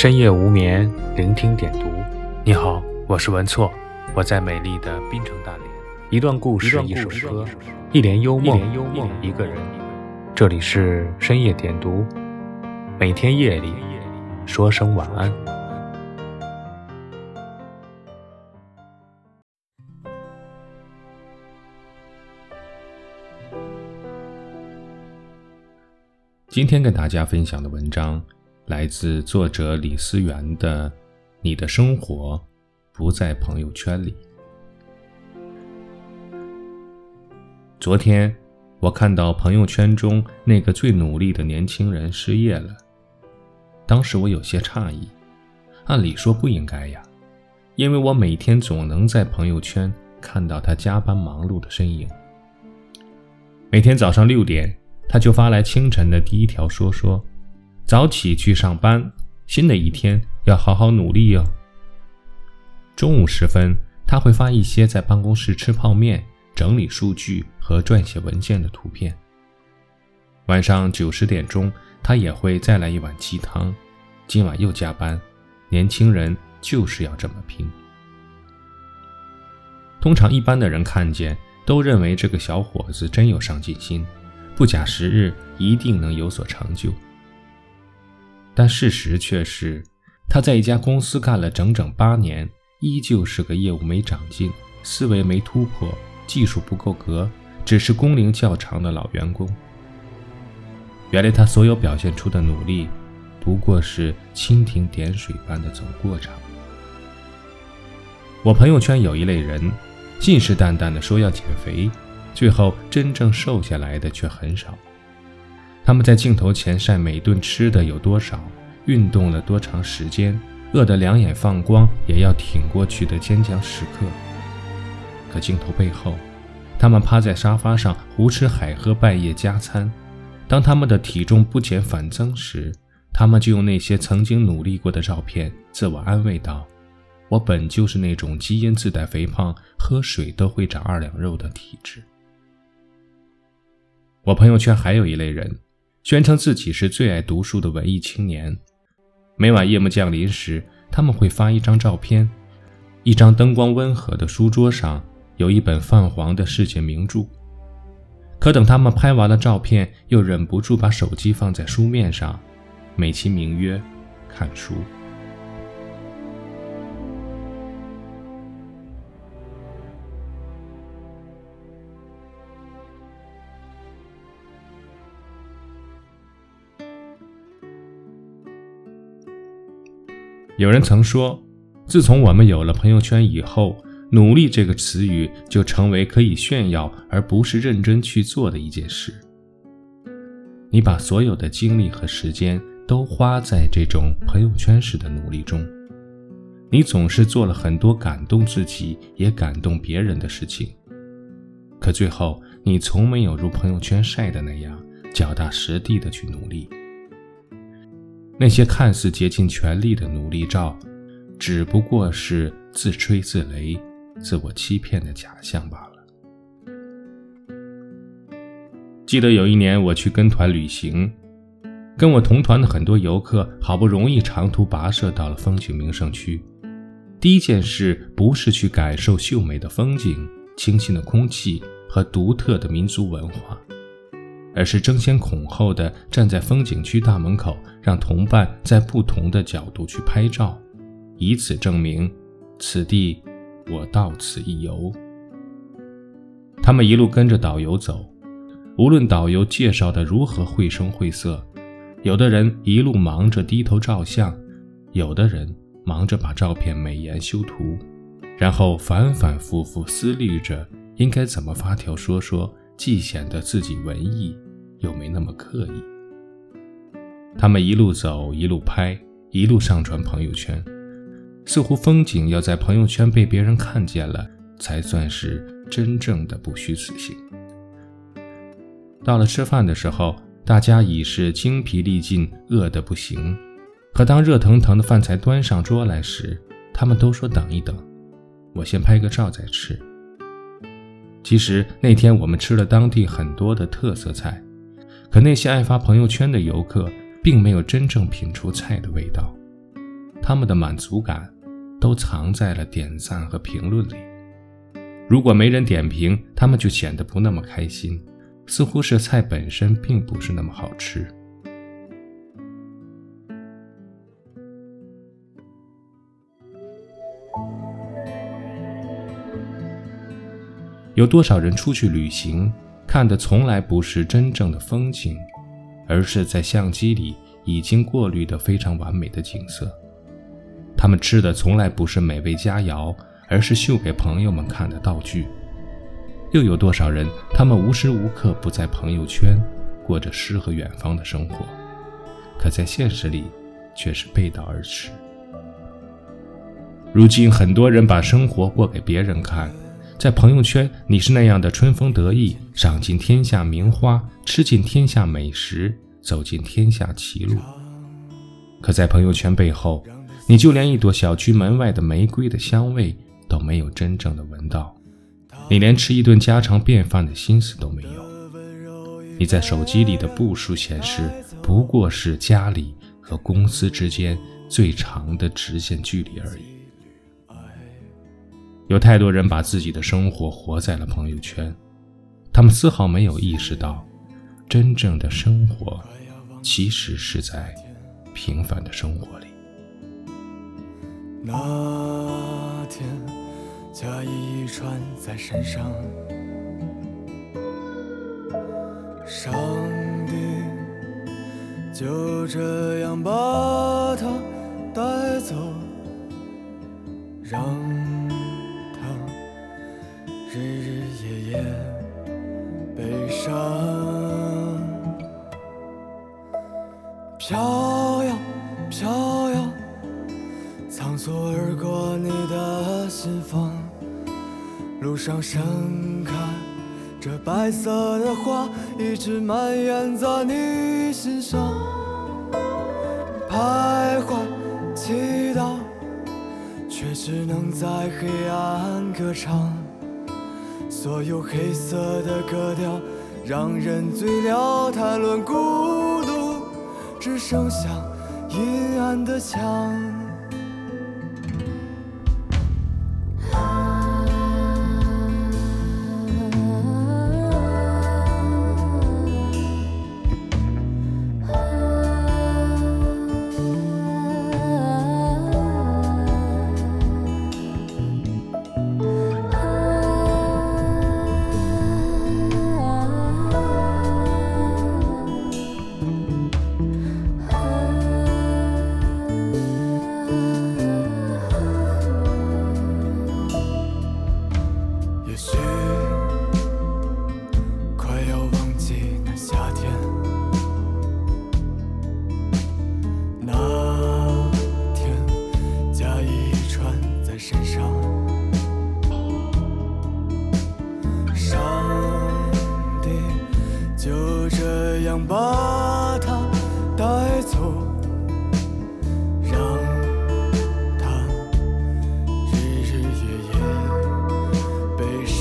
深夜无眠，聆听点读。你好，我是文措，我在美丽的滨城大连。一段故事，一首歌，一帘幽梦，一个人。这里是深夜点读，每天夜里说声晚安。今天跟大家分享的文章。来自作者李思源的《你的生活不在朋友圈里》。昨天我看到朋友圈中那个最努力的年轻人失业了，当时我有些诧异。按理说不应该呀，因为我每天总能在朋友圈看到他加班忙碌的身影。每天早上六点，他就发来清晨的第一条说说。早起去上班，新的一天要好好努力哟。中午时分，他会发一些在办公室吃泡面、整理数据和撰写文件的图片。晚上九十点钟，他也会再来一碗鸡汤。今晚又加班，年轻人就是要这么拼。通常一般的人看见，都认为这个小伙子真有上进心，不假时日，一定能有所成就。但事实却是，他在一家公司干了整整八年，依旧是个业务没长进、思维没突破、技术不够格、只是工龄较长的老员工。原来他所有表现出的努力，不过是蜻蜓点水般的走过场。我朋友圈有一类人，信誓旦旦地说要减肥，最后真正瘦下来的却很少。他们在镜头前晒每顿吃的有多少，运动了多长时间，饿得两眼放光也要挺过去的坚强时刻。可镜头背后，他们趴在沙发上胡吃海喝半夜加餐。当他们的体重不减反增时，他们就用那些曾经努力过的照片自我安慰道：“我本就是那种基因自带肥胖，喝水都会长二两肉的体质。”我朋友圈还有一类人。宣称自己是最爱读书的文艺青年，每晚夜幕降临时，他们会发一张照片，一张灯光温和的书桌上有一本泛黄的世界名著。可等他们拍完了照片，又忍不住把手机放在书面上，美其名曰看书。有人曾说，自从我们有了朋友圈以后，“努力”这个词语就成为可以炫耀而不是认真去做的一件事。你把所有的精力和时间都花在这种朋友圈式的努力中，你总是做了很多感动自己也感动别人的事情，可最后你从没有如朋友圈晒的那样脚踏实地的去努力。那些看似竭尽全力的努力照，只不过是自吹自擂、自我欺骗的假象罢了。记得有一年我去跟团旅行，跟我同团的很多游客好不容易长途跋涉到了风景名胜区，第一件事不是去感受秀美的风景、清新的空气和独特的民族文化。而是争先恐后的站在风景区大门口，让同伴在不同的角度去拍照，以此证明此地我到此一游。他们一路跟着导游走，无论导游介绍的如何绘声绘色，有的人一路忙着低头照相，有的人忙着把照片美颜修图，然后反反复复思虑着应该怎么发条说说，既显得自己文艺。又没那么刻意。他们一路走，一路拍，一路上传朋友圈，似乎风景要在朋友圈被别人看见了，才算是真正的不虚此行。到了吃饭的时候，大家已是精疲力尽，饿得不行。可当热腾腾的饭菜端上桌来时，他们都说等一等，我先拍个照再吃。其实那天我们吃了当地很多的特色菜。可那些爱发朋友圈的游客，并没有真正品出菜的味道，他们的满足感都藏在了点赞和评论里。如果没人点评，他们就显得不那么开心，似乎是菜本身并不是那么好吃。有多少人出去旅行，看的从来不是真正的风景，而是在相机里已经过滤的非常完美的景色。他们吃的从来不是美味佳肴，而是秀给朋友们看的道具。又有多少人，他们无时无刻不在朋友圈过着诗和远方的生活，可在现实里却是背道而驰。如今，很多人把生活过给别人看。在朋友圈，你是那样的春风得意，赏尽天下名花，吃尽天下美食，走进天下歧路。可在朋友圈背后，你就连一朵小区门外的玫瑰的香味都没有真正的闻到，你连吃一顿家常便饭的心思都没有。你在手机里的步数显示，不过是家里和公司之间最长的直线距离而已。有太多人把自己的生活活在了朋友圈，他们丝毫没有意识到，真正的生活其实是在平凡的生活里。那天，假意一穿在身上，上帝就这样把它带走，飘摇飘摇，仓促而过你的心房，路上盛开这白色的花，一直蔓延在你心上，徘徊祈祷，却只能在黑暗歌唱。所有黑色的格调让人醉了，谈论孤独，只剩下阴暗的墙。走让它日日夜夜悲伤。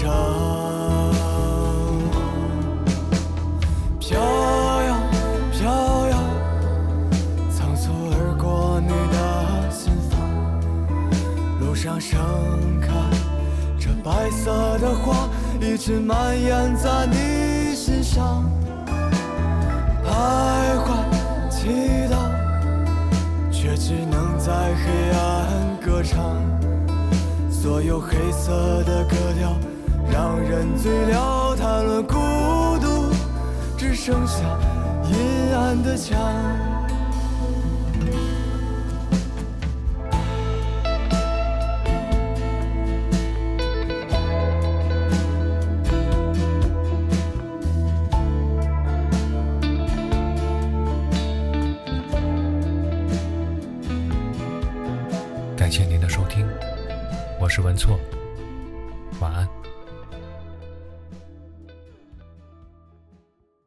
飘呀飘呀仓促而过你的心房。路上盛开着白色的花一直蔓延在你心上。徘徊祈祷，却只能在黑暗歌唱。所有黑色的歌调让人醉了，谈论孤独，只剩下阴暗的墙。是文措，晚安。